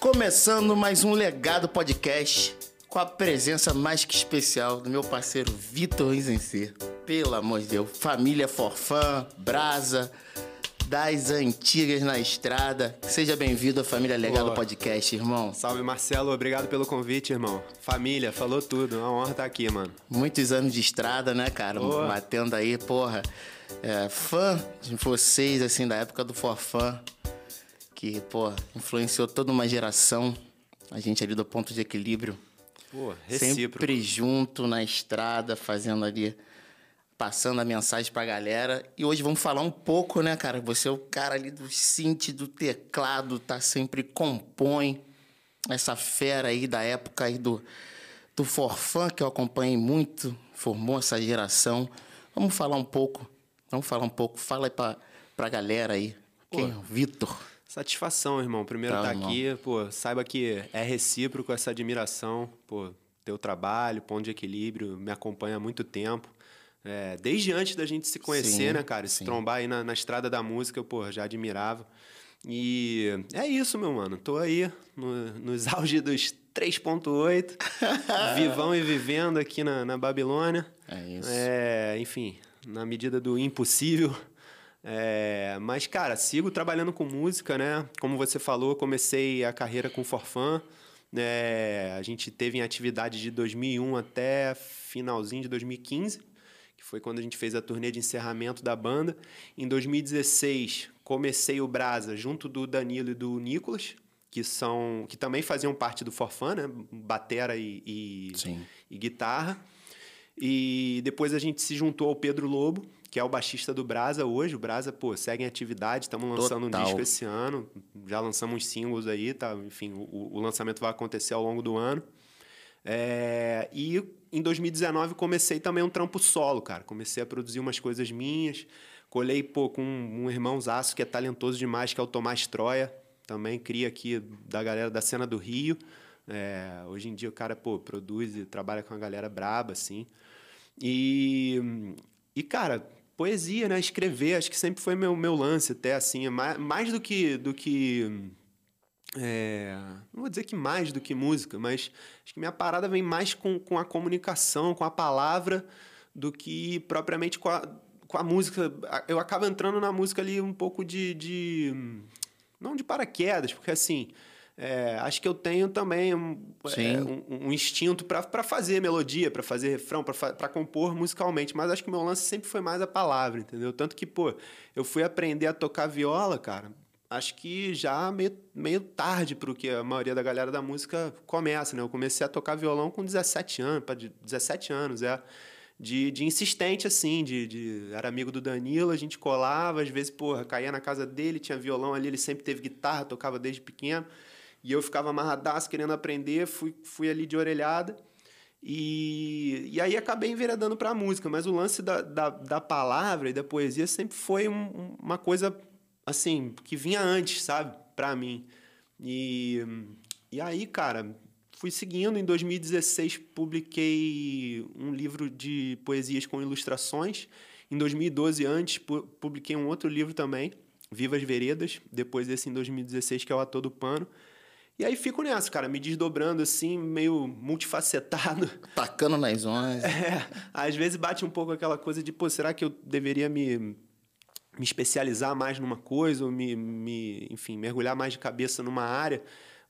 Começando mais um Legado Podcast com a presença mais que especial do meu parceiro Vitor Rizencer. Pelo amor de Deus, família Forfã, Brasa, das antigas na estrada. Seja bem-vindo à família Legado Boa. Podcast, irmão. Salve Marcelo, obrigado pelo convite, irmão. Família, falou tudo, é uma honra estar aqui, mano. Muitos anos de estrada, né, cara? Boa. Batendo aí, porra. É, fã de vocês, assim, da época do Forfã, que, pô, influenciou toda uma geração. A gente ali do ponto de equilíbrio. Pô, recíproco. Sempre junto na estrada, fazendo ali, passando a mensagem pra galera. E hoje vamos falar um pouco, né, cara? Você é o cara ali do synth, do teclado, tá sempre compõe. Essa fera aí da época aí do, do Forfã, que eu acompanhei muito, formou essa geração. Vamos falar um pouco, vamos falar um pouco. Fala aí pra, pra galera aí. Quem? é o Vitor. Satisfação, irmão. Primeiro Tá, estar irmão. aqui, pô, saiba que é recíproco essa admiração, pô, teu trabalho, ponto de equilíbrio, me acompanha há muito tempo. É, desde antes da gente se conhecer, Sim, né, cara? Se sim. trombar aí na, na estrada da música, eu, pô, já admirava. E é isso, meu mano. Tô aí no, nos auge dos 3.8, vivão e vivendo aqui na, na Babilônia. É isso. É, enfim, na medida do impossível. É, mas, cara, sigo trabalhando com música, né? Como você falou, comecei a carreira com Forfã. né? a gente teve em atividade de 2001 até finalzinho de 2015, que foi quando a gente fez a turnê de encerramento da banda. Em 2016, comecei o Brasa junto do Danilo e do Nicolas, que são que também faziam parte do Forfã, né? Batera e, e, e guitarra. E depois a gente se juntou ao Pedro Lobo, que é o baixista do Brasa hoje. O Brasa, pô, segue em atividade, estamos lançando Total. um disco esse ano. Já lançamos uns singles aí, tá? Enfim, o, o lançamento vai acontecer ao longo do ano. É, e em 2019 comecei também um trampo solo, cara. Comecei a produzir umas coisas minhas. Colei, pô, com um, um irmãozaço que é talentoso demais, que é o Tomás Troia. Também cria aqui da galera da cena do Rio. É, hoje em dia o cara, pô, produz e trabalha com a galera braba, assim. E, e cara, poesia, né? Escrever, acho que sempre foi meu, meu lance, até assim. é Mais, mais do que. Do que é, não vou dizer que mais do que música, mas acho que minha parada vem mais com, com a comunicação, com a palavra, do que propriamente com a, com a música. Eu acabo entrando na música ali um pouco de. de não de paraquedas, porque assim. É, acho que eu tenho também um, é, um, um instinto para fazer melodia, para fazer refrão, para compor musicalmente, mas acho que o meu lance sempre foi mais a palavra, entendeu? Tanto que, pô, eu fui aprender a tocar viola, cara, acho que já meio, meio tarde para o que a maioria da galera da música começa, né? Eu comecei a tocar violão com 17 anos, para 17 anos, é. De, de insistente, assim, de, de... Era amigo do Danilo, a gente colava, às vezes, porra, caía na casa dele, tinha violão ali, ele sempre teve guitarra, tocava desde pequeno. E eu ficava amarradaço, querendo aprender, fui, fui ali de orelhada. E, e aí acabei enveredando para a música, mas o lance da, da, da palavra e da poesia sempre foi um- um- uma coisa, assim, que vinha antes, sabe? Para mim. E, e aí, cara, fui seguindo. Em 2016, publiquei um livro de poesias com ilustrações. Em 2012, antes, pu- publiquei um outro livro também, Vivas Veredas. Depois desse, em 2016, que é o Ator do Pano. E aí fico nessa, cara, me desdobrando assim, meio multifacetado. Tacando nas ondas. É, às vezes bate um pouco aquela coisa de, pô, será que eu deveria me, me especializar mais numa coisa, ou me, me, enfim, mergulhar mais de cabeça numa área?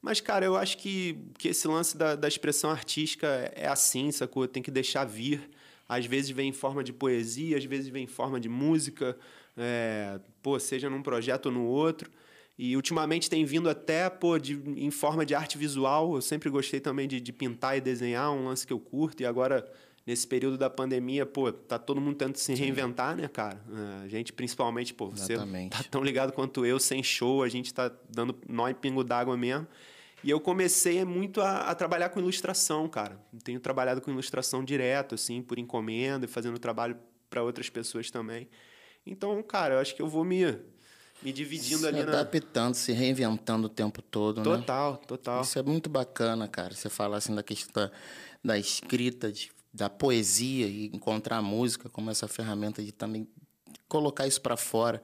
Mas, cara, eu acho que, que esse lance da, da expressão artística é assim, sacou? Tem que deixar vir. Às vezes vem em forma de poesia, às vezes vem em forma de música, é, pô, seja num projeto ou no outro. E ultimamente tem vindo até pô, de, em forma de arte visual. Eu sempre gostei também de, de pintar e desenhar, um lance que eu curto. E agora, nesse período da pandemia, pô, tá todo mundo tentando se reinventar, né, cara? É, A gente, principalmente, pô, você Exatamente. tá tão ligado quanto eu, sem show, a gente tá dando nó em pingo d'água mesmo. E eu comecei muito a, a trabalhar com ilustração, cara. Tenho trabalhado com ilustração direto, assim, por encomenda, e fazendo trabalho para outras pessoas também. Então, cara, eu acho que eu vou me, me dividindo se ali na. adaptando, se reinventando o tempo todo, né? Total, total. Isso é muito bacana, cara. Você falar assim da questão da, escrita, de, da poesia e encontrar a música como essa ferramenta de também colocar isso pra fora.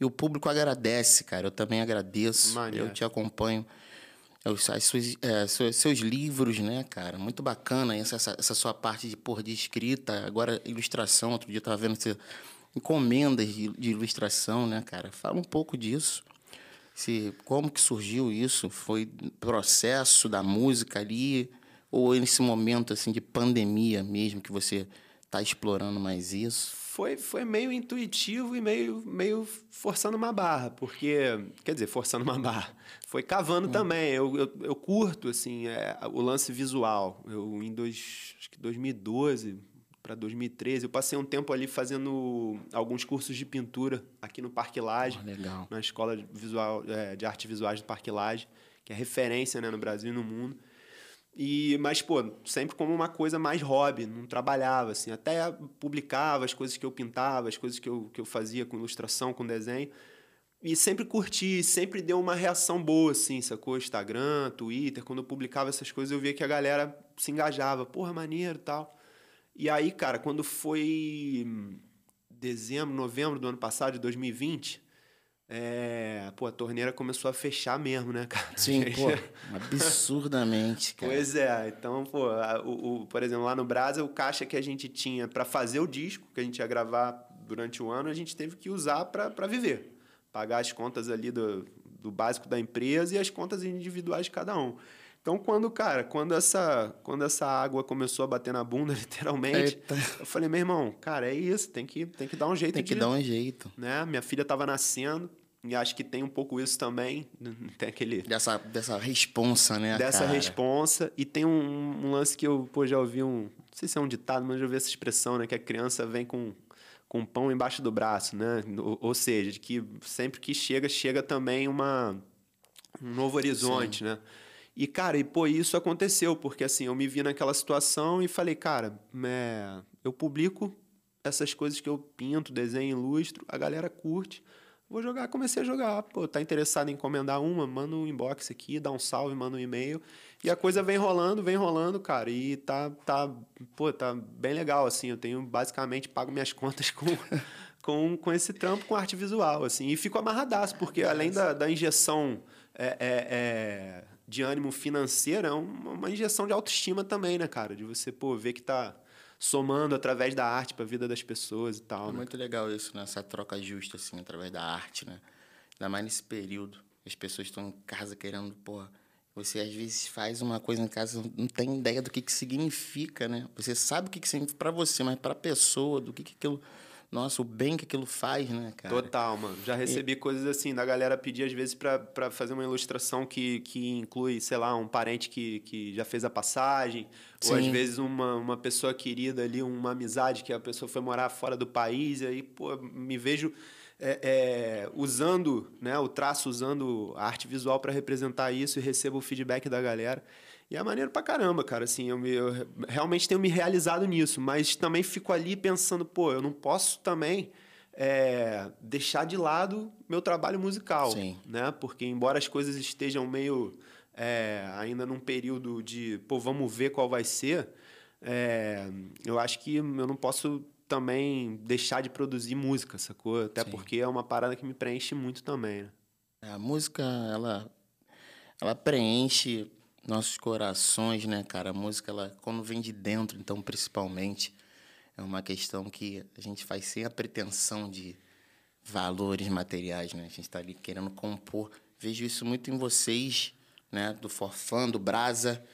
E o público agradece, cara. Eu também agradeço. Maneiro. Eu te acompanho Os, as suas, é, seus, seus livros, né, cara? Muito bacana essa, essa, essa sua parte de, por, de escrita, agora ilustração. Outro dia eu tava vendo você encomendas de, de ilustração, né, cara? Fala um pouco disso. Se, como que surgiu isso? Foi processo da música ali? Ou nesse momento assim de pandemia mesmo que você está explorando mais isso? Foi, foi meio intuitivo e meio, meio forçando uma barra, porque, quer dizer, forçando uma barra, foi cavando hum. também. Eu, eu, eu, curto, assim, é, o lance visual. Eu, em dois, acho que 2012 para 2013, eu passei um tempo ali fazendo alguns cursos de pintura aqui no Parque Lage, oh, na Escola de, visual, é, de Arte Visuais do Parque Lage, que é referência né, no Brasil e no mundo. E, mas, pô, sempre como uma coisa mais hobby, não trabalhava, assim. Até publicava as coisas que eu pintava, as coisas que eu, que eu fazia com ilustração, com desenho. E sempre curti, sempre deu uma reação boa, assim, sacou? Instagram, Twitter, quando eu publicava essas coisas, eu via que a galera se engajava. Porra, maneiro tal. E aí, cara, quando foi dezembro, novembro do ano passado, de 2020, é, pô, a torneira começou a fechar mesmo, né, cara? Sim, pô, absurdamente, cara. Pois é, então, pô, o, o, por exemplo, lá no Brasa, o caixa que a gente tinha para fazer o disco, que a gente ia gravar durante o ano, a gente teve que usar para viver. Pagar as contas ali do, do básico da empresa e as contas individuais de cada um. Então, quando, cara, quando essa, quando essa água começou a bater na bunda, literalmente, Eita. eu falei, meu irmão, cara, é isso, tem que, tem que dar um jeito. Tem que de, dar um jeito. Né? Minha filha estava nascendo, e acho que tem um pouco isso também. Tem aquele. Dessa, dessa responsa, né? Dessa cara? responsa. E tem um, um, lance que eu pô, já ouvi um. Não sei se é um ditado, mas já ouvi essa expressão, né? Que a criança vem com, com pão embaixo do braço, né? Ou, ou seja, que sempre que chega, chega também uma, um novo horizonte, Sim. né? E, cara, e pô, isso aconteceu, porque assim, eu me vi naquela situação e falei, cara, é, eu publico essas coisas que eu pinto, desenho, ilustro, a galera curte Vou jogar, comecei a jogar. Pô, tá interessado em encomendar uma? Manda um inbox aqui, dá um salve, manda um e-mail. E a coisa vem rolando, vem rolando, cara. E tá, tá, pô, tá bem legal, assim. Eu tenho, basicamente, pago minhas contas com, com, com esse trampo, com arte visual, assim. E fico amarradaço, porque além da, da injeção é, é, é, de ânimo financeira, é uma, injeção de autoestima também, né, cara? De você, pô, ver que tá somando através da arte para a vida das pessoas e tal. É né? muito legal isso, né? Essa troca justa, assim, através da arte, né? Ainda mais nesse período. As pessoas estão em casa querendo, porra. Você às vezes faz uma coisa em casa, não tem ideia do que, que significa, né? Você sabe o que, que significa para você, mas para a pessoa, do que, que aquilo nossa, o bem que aquilo faz, né, cara? Total, mano. Já recebi e... coisas assim, da galera pedir às vezes para fazer uma ilustração que, que inclui, sei lá, um parente que, que já fez a passagem, Sim. ou às vezes uma, uma pessoa querida ali, uma amizade que a pessoa foi morar fora do país, e aí, pô, me vejo é, é, usando né, o traço, usando a arte visual para representar isso e recebo o feedback da galera. E é maneiro pra caramba, cara. Assim, eu, me, eu realmente tenho me realizado nisso, mas também fico ali pensando, pô, eu não posso também é, deixar de lado meu trabalho musical. Sim. Né? Porque, embora as coisas estejam meio é, ainda num período de, pô, vamos ver qual vai ser, é, eu acho que eu não posso também deixar de produzir música, sacou? Até Sim. porque é uma parada que me preenche muito também, né? É, a música, ela, ela preenche nossos corações, né, cara? A música, ela, quando vem de dentro, então, principalmente, é uma questão que a gente faz sem a pretensão de valores materiais, né? A gente está ali querendo compor. Vejo isso muito em vocês, né? Do Forfã, do Brasa.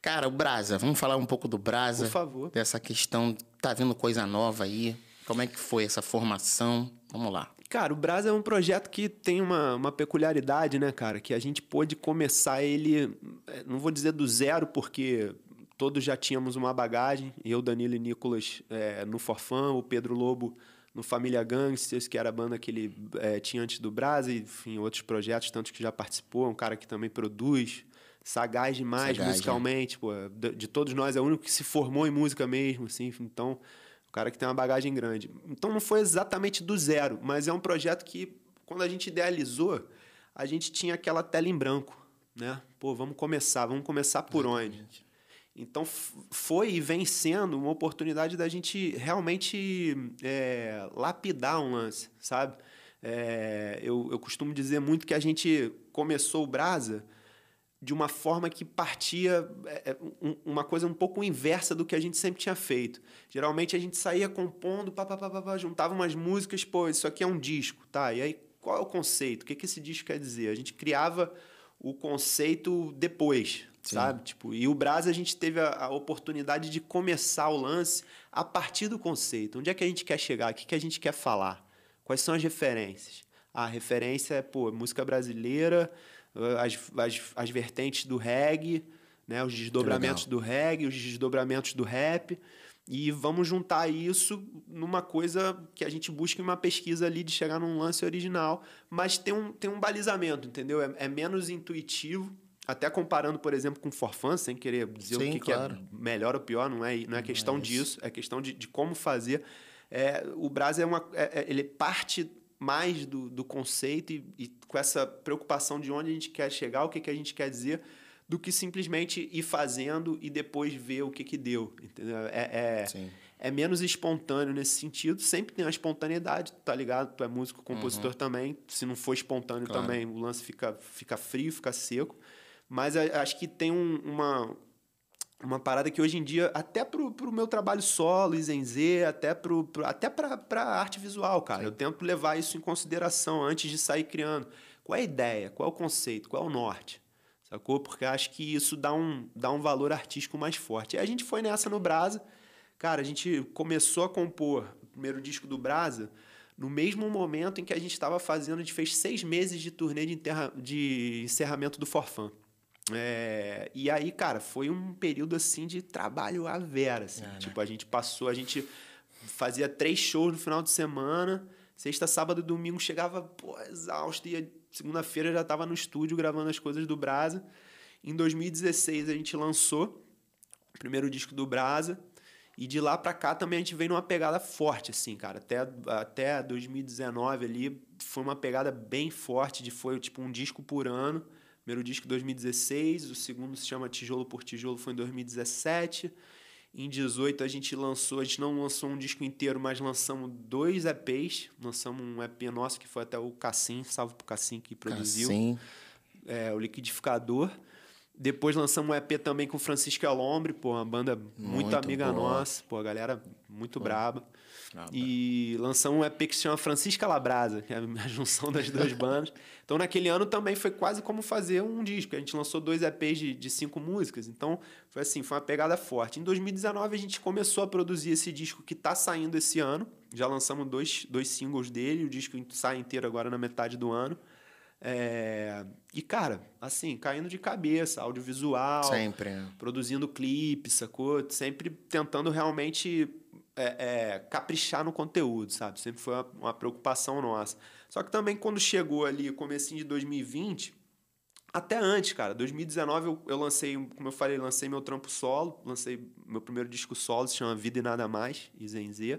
Cara, o Brasa, vamos falar um pouco do Brasa. Por favor. Dessa questão, tá vindo coisa nova aí. Como é que foi essa formação? Vamos lá. Cara, o Brasa é um projeto que tem uma, uma peculiaridade, né, cara? Que a gente pôde começar ele, é, não vou dizer do zero, porque todos já tínhamos uma bagagem. Eu, Danilo e Nicolas é, no Forfã, o Pedro Lobo no Família Gangsters, que era a banda que ele é, tinha antes do Brasa, e enfim, outros projetos, tantos que já participou. É um cara que também produz, sagaz demais sagaz, musicalmente. Né? Pô, de, de, todos nós, é o único que se formou em música mesmo, assim. Então, o cara que tem uma bagagem grande. Então não foi exatamente do zero, mas é um projeto que, quando a gente idealizou, a gente tinha aquela tela em branco, né? Pô, vamos começar, vamos começar por exatamente. onde? Então foi e vem sendo uma oportunidade da gente realmente é, lapidar um lance, sabe? É, eu, eu costumo dizer muito que a gente começou o Brasa de uma forma que partia é, é, uma coisa um pouco inversa do que a gente sempre tinha feito. Geralmente a gente saía compondo, pá, pá, pá, pá, juntava umas músicas, pô, isso aqui é um disco, tá? E aí qual é o conceito? O que, que esse disco quer dizer? A gente criava o conceito depois, Sim. sabe? Tipo, e o Brasa a gente teve a, a, oportunidade de começar o lance a partir do conceito. Onde é que a gente quer chegar? O que, que a gente quer falar? Quais são as referências? A referência é, pô, música brasileira, as, as, as vertentes do reggae, né? os desdobramentos do reggae, os desdobramentos do rap. E vamos juntar isso numa coisa que a gente busca em uma pesquisa ali de chegar num lance original, mas tem um, tem um balizamento, entendeu? É, é menos intuitivo, até comparando, por exemplo, com Forfan, sem querer dizer Sim, o que, claro. que, é melhor ou pior, não é, não é questão mas... disso, é questão de, de como fazer. É, o Brás é uma, é, é, ele parte mais do, do conceito e, e, com essa preocupação de onde a gente quer chegar, o que, que a gente quer dizer, do que simplesmente ir fazendo e depois ver o que, que deu. Entendeu? É, é, é menos espontâneo nesse sentido. Sempre tem uma espontaneidade, tá ligado? Tu é músico, compositor uhum. também. Se não for espontâneo claro. também, o lance fica, fica frio, fica seco. Mas acho que tem um, uma, uma parada que hoje em dia, até pro, pro meu trabalho solo, Izenze, até, pro, pro, até pra, pra arte visual, cara. Sim. Eu tento levar isso em consideração antes de sair criando. Qual é a ideia? Qual é o conceito? Qual é o norte? Sacou? Porque acho que isso dá um, dá um valor artístico mais forte. E a gente foi nessa no Brasa. Cara, a gente começou a compor o primeiro disco do Brasa no mesmo momento em que a gente estava fazendo, a gente fez seis meses de turnê de, enterra, de encerramento do Forfã. É, e aí, cara, foi um período assim de trabalho à vera. Assim. Né? Tipo, a gente passou, a gente fazia três shows no final de semana, sexta, sábado e domingo chegava pô, exausto, e segunda-feira já estava no estúdio gravando as coisas do Brasa. Em 2016 a gente lançou o primeiro disco do Brasa. E de lá para cá também a gente veio numa pegada forte, assim, cara. Até, até 2019 ali foi uma pegada bem forte, de foi tipo um disco por ano. Primeiro disco em 2016, o segundo se chama Tijolo por Tijolo, foi em 2017. Em 18 a gente lançou, a gente não lançou um disco inteiro, mas lançamos dois EPs. Lançamos um EP nosso que foi até o Cassim, salve pro Cassim que produziu. Cassim. É, o Liquidificador. Depois lançamos um EP também com Francisco Alombre, pô, uma banda muito, muito amiga boa. nossa, pô, a galera muito pô. braba. E lançamos um EP que se chama Francisca Labrasa, que é a junção das duas bandas. Então, naquele ano também foi quase como fazer um disco. A gente lançou dois EPs de, de cinco músicas. Então, foi assim, foi uma pegada forte. Em 2019, a gente começou a produzir esse disco que está saindo esse ano. Já lançamos dois, dois singles dele. O disco sai inteiro agora na metade do ano. É... E, cara, assim, caindo de cabeça, audiovisual. Sempre. Produzindo clipes, sacou? Sempre tentando realmente é, é, caprichar no conteúdo, sabe? Sempre foi uma, uma, preocupação nossa. Só que também quando chegou ali, comecinho de 2020, até antes, cara, 2019 eu, eu lancei, como eu falei, lancei meu trampo solo, lancei meu primeiro disco solo, se chama Vida e Nada Mais, Izenze.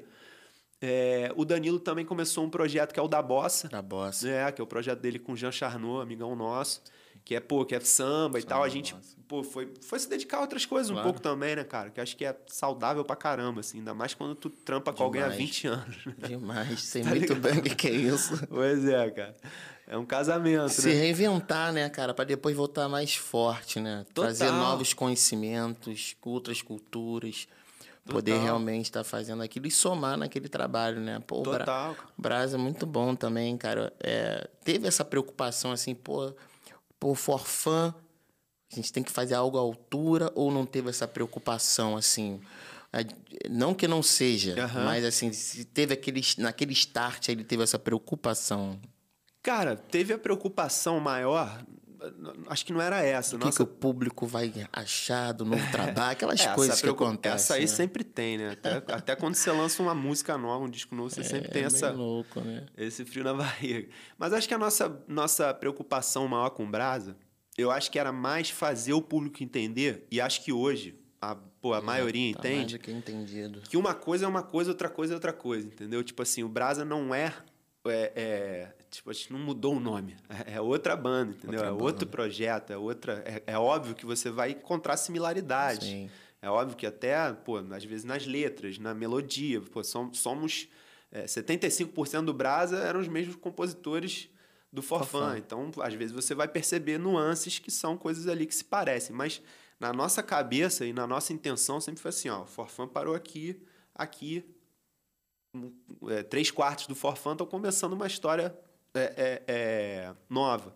É, o Danilo também começou um projeto que é o da Bossa. Da Bossa. É, que é o projeto dele com o Jean Charnot, amigão nosso que é, pô, que é samba, e tal, a gente, nossa. pô, foi, foi se dedicar a outras coisas claro. um pouco também, né, cara? Que acho que é saudável pra caramba, assim, ainda mais quando tu trampa Demais. com alguém há 20 anos. Demais, sei tá muito ligado? bem o que é isso. Pois é, cara. É um casamento, Se né? reinventar, né, cara, para depois voltar mais forte, né? Total. Trazer novos conhecimentos, outras culturas. Total. Poder realmente estar tá fazendo aquilo e somar naquele trabalho, né? Pô, Total. o Brasa é muito bom também, cara. É, teve essa preocupação, assim, pô, por forfã, a gente tem que fazer algo à altura ou não teve essa preocupação assim? É, não que não seja, uhum. mas assim, se teve aquele, naquele start ele teve essa preocupação. Cara, teve a preocupação maior acho que não era essa. O que, Nossa... que o público vai achar do novo trabalho, aquelas é, coisas que acontecem. Essa aí né? sempre tem, né? Até, até, quando você lança uma música nova, um disco novo, você é, sempre tem essa, louco, né? esse frio na barriga. Mas acho que a nossa, nossa preocupação maior com o Brasa, eu acho que era mais fazer o público entender, e acho que hoje a, pô, a maioria tá entende que uma coisa é uma coisa, outra coisa é outra coisa, entendeu? Tipo assim, o Brasa não é, é, é tipo, a gente não mudou o nome. É, é outra banda, entendeu? Outra é banda. outro projeto, é outra. É, é, óbvio que você vai encontrar similaridades. Sim. É óbvio que até, pô, às vezes nas letras, na melodia, pô, somos. É, 75% do Brasa eram os mesmos compositores do forfã. Então, às vezes você vai perceber nuances que são coisas ali que se parecem, mas na nossa cabeça e na nossa intenção sempre foi assim, ó, o forfã parou aqui, aqui, é, três quartos do forfã estão começando uma história é, é, é, nova.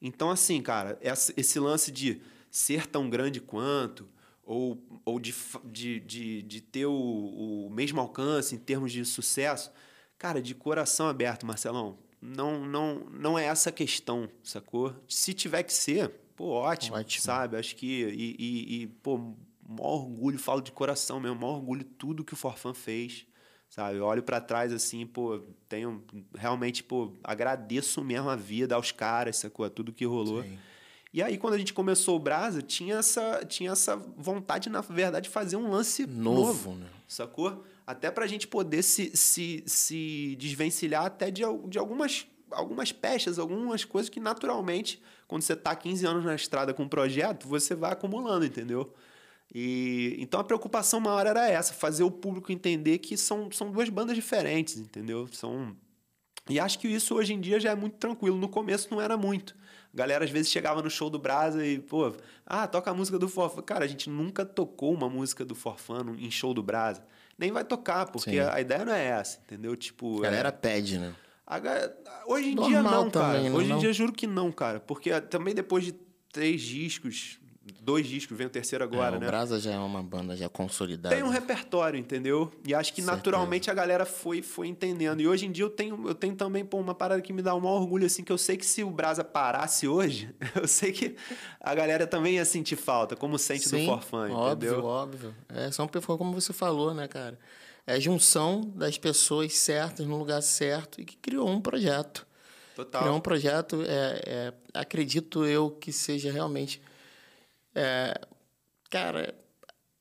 Então, assim, cara, esse lance de ser tão grande quanto, ou, ou de, de, de, de ter o, o mesmo alcance em termos de sucesso, cara, de coração aberto, Marcelão, não, não, não é essa a questão, sacou? Se tiver que ser, pô, ótimo, ótimo. sabe? Acho que. E, e, e, pô, maior orgulho, falo de coração mesmo, maior orgulho tudo que o Forfan fez, sabe? Eu olho para trás assim, pô, tenho. Realmente, pô, agradeço mesmo a vida aos caras, sacou? Tudo que rolou. Sim. E aí, quando a gente começou o Brasa, tinha essa, tinha essa vontade, na verdade, de fazer um lance novo, novo né? sacou? Até para a gente poder se, se, se desvencilhar até de, de algumas, algumas pechas, algumas coisas que naturalmente, quando você está 15 anos na estrada com um projeto, você vai acumulando, entendeu? E então a preocupação maior era essa, fazer o público entender que são, são duas bandas diferentes, entendeu? São e acho que isso hoje em dia já é muito tranquilo. No começo não era muito. A galera às vezes chegava no show do Brasa e, pô, ah, toca a música do Forfã. Cara, a gente nunca tocou uma música do Forfã em show do Brasa nem vai tocar, porque a, a, ideia não é essa, entendeu? Tipo. A galera é... pede, né? A, hoje em Normal dia não, também, cara. Hoje não? em dia juro que não, cara. Porque também depois de três discos, dois discos, vem o terceiro agora, é, né? O Brasa já é uma banda já consolidada. Tem um repertório, entendeu? E acho que Certeza. naturalmente a galera foi, foi entendendo. E hoje em dia eu tenho, eu tenho também pô, uma parada que me dá um maior orgulho, assim, que eu sei que se o Brasa parasse hoje, eu sei que a galera também ia sentir falta, como sente Sim, do Forfã, óbvio, entendeu? Óbvio, É, são pessoas como você falou, né, cara? É a junção das pessoas certas no lugar certo e que criou um projeto. Total. Criou um projeto, é, é acredito eu que seja realmente é, cara,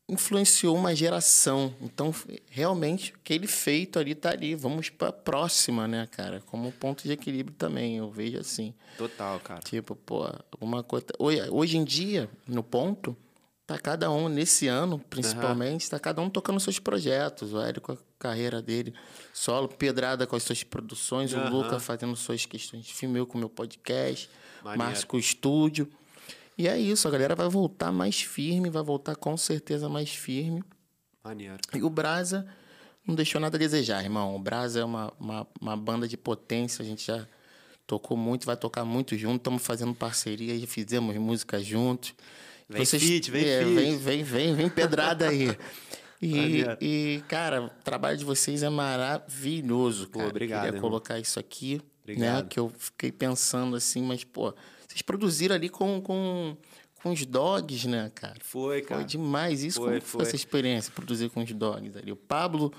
influenciou uma geração. Então, realmente, aquele feito ali tá ali. Vamos para a próxima, né, cara? Como ponto de equilíbrio também, eu vejo assim. Total, cara. Tipo, pô, alguma coisa. Hoje, hoje em dia, no ponto, tá cada um, nesse ano, principalmente, uhum. tá cada um tocando seus projetos. O Hélio com a carreira dele solo, Pedrada com as suas produções, uhum. o Luca fazendo suas questões de filme, eu com o meu podcast, Márcio com o estúdio. E é isso, a galera vai voltar mais firme, vai voltar com certeza mais firme. Maneiro. E o Brasa não deixou nada a desejar, irmão. O Brasa é uma, uma, uma banda de potência, a gente já tocou muito, vai tocar muito junto, estamos fazendo parceria, já fizemos música juntos. Vem Vocês, fit, vem é. Vem, vem, vem, vem pedrada aí. E, e, cara, o trabalho de vocês é maravilhoso, cara. Pô, obrigado. Queria irmão. colocar isso aqui, né, obrigado. né? Que eu fiquei pensando assim, mas, pô, vocês produziram ali com, com, com os dogs, né, cara? Foi, cara. Foi demais. Isso, foi, como foi, foi essa experiência, produzir com os dogs ali? O Pablo...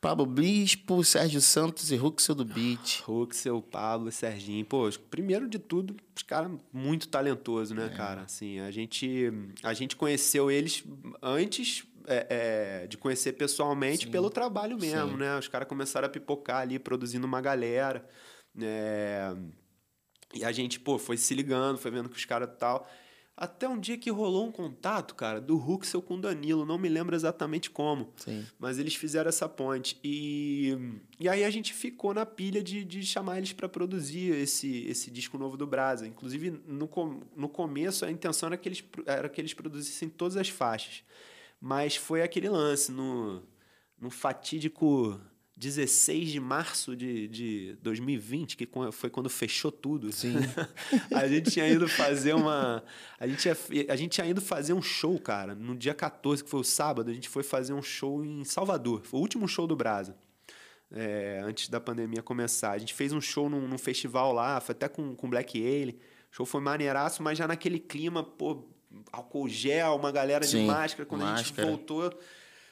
Pablo Bispo, Sérgio Santos e Ruxel do Beat. Ruxel, Pablo, Serginho. Pô, primeiro de tudo, os caras muito talentosos, né, é. cara? Assim, a gente, a gente conheceu eles antes é, é, de conhecer pessoalmente Sim. pelo trabalho mesmo, Sim. né? Os caras começaram a pipocar ali, produzindo uma galera. É... E a gente, pô, foi se ligando, foi vendo que os caras tal. Até um dia que rolou um contato, cara, do Huxel com o Danilo. Não me lembro exatamente como. Sim. Mas eles fizeram essa ponte. E, e aí a gente ficou na pilha de, de chamar eles para produzir esse, esse disco novo do Brasa. Inclusive, no, no começo, a intenção era que, eles, era que eles produzissem todas as faixas. Mas foi aquele lance no, no fatídico 16 de março de, de 2020, que foi quando fechou tudo. Sim. a gente tinha ido fazer uma. A gente, tinha, a gente tinha ido fazer um show, cara. No dia 14, que foi o sábado, a gente foi fazer um show em Salvador. Foi o último show do Brasa. É, antes da pandemia começar. A gente fez um show num, num festival lá, foi até com, com Black Ale. O show foi maneiraço, mas já naquele clima, pô, álcool gel, uma galera Sim, de máscara. Quando máscara. a gente voltou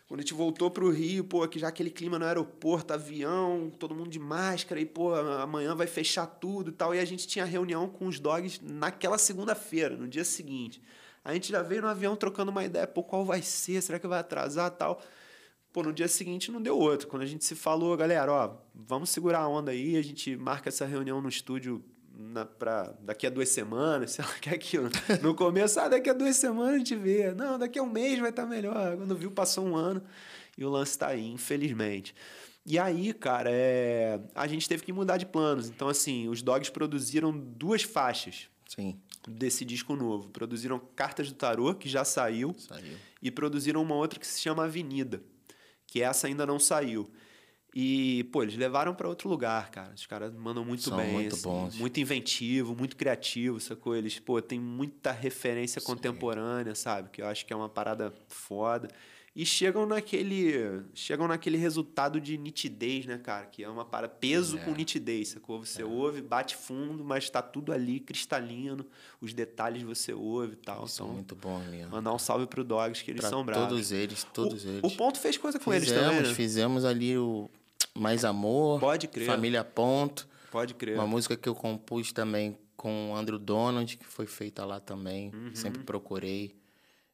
quando a gente voltou para o Rio, pô, que já aquele clima no aeroporto, avião, todo mundo de máscara, e pô, amanhã vai fechar tudo e tal. E a gente tinha reunião com os dogs naquela segunda-feira, no dia seguinte. A gente já veio no avião trocando uma ideia, pô, qual vai ser? Será que vai atrasar tal? Pô, no dia seguinte não deu outro. Quando a gente se falou, galera, ó, vamos segurar a onda aí, a gente marca essa reunião no estúdio na, pra, daqui a duas semanas, sei lá, que é aquilo. No começo, ah, daqui a duas semanas a gente vê. Não, daqui a um mês vai estar tá melhor. Quando viu, passou um ano e o lance está aí, infelizmente. E aí, cara, é... a gente teve que mudar de planos. Então, assim, os Dogs produziram duas faixas Sim, desse disco novo. Produziram Cartas do Tarô, que já saiu, saiu. e produziram uma outra que se chama Avenida, que essa ainda não saiu. E, pô, eles levaram para outro lugar, cara. Os caras mandam muito São bem. muito assim, bons. Muito inventivo, muito criativo, sacou? Eles, pô, tem muita referência contemporânea, sabe? Que eu acho que é uma parada foda. E chegam naquele. Chegam naquele resultado de nitidez, né, cara? Que é uma parada. Peso É. com nitidez, sacou? Você ouve, bate fundo, mas tá tudo ali cristalino. Os detalhes você ouve e tal. Eles são Então, muito bons mesmo. mandar um salve pro Dogs, que eles Pra são bravos. todos eles, todos o, eles. O Ponto fez coisa com eles fizemos, também, né? fizemos ali o Mais Amor, Pode crer. Família Ponto, Pode crer. uma música que eu compus também com o Andrew Donald, que foi feita lá também, sempre procurei.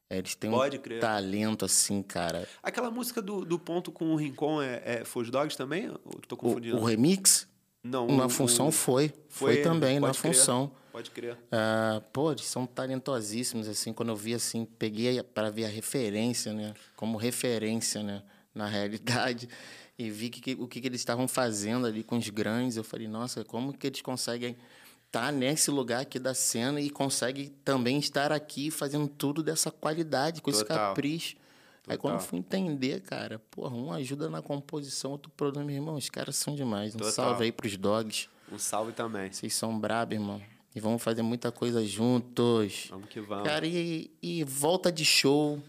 É, Eles têm Uhum. Pode um crer. talento assim, cara. Aquela música do, do Ponto com o Rincon é, é, Dogs também? Ou tô O, confundindo? o remix, Não, na o- função o- foi, foi, foi, também na crer. função. Pode crer. Ah, pô, eles são talentosíssimos, assim, quando eu vi, assim, peguei para ver a referência, né, como referência, né, na realidade, e vi que, que- o que, que eles estavam fazendo ali com os grandes, eu falei, nossa, como que eles conseguem estar nesse lugar aqui da cena e conseguem também estar aqui fazendo tudo dessa qualidade, com esse Total. capricho. Aí quando eu Total. fui entender, cara, porra, um ajuda na composição, outro meu irmão, os caras são demais. Um Total. salve aí pros dogs. Um salve também. Vocês são brabos, irmão. E vamos fazer muita coisa juntos. Vamos que vamos. Cara, e, e volta de show?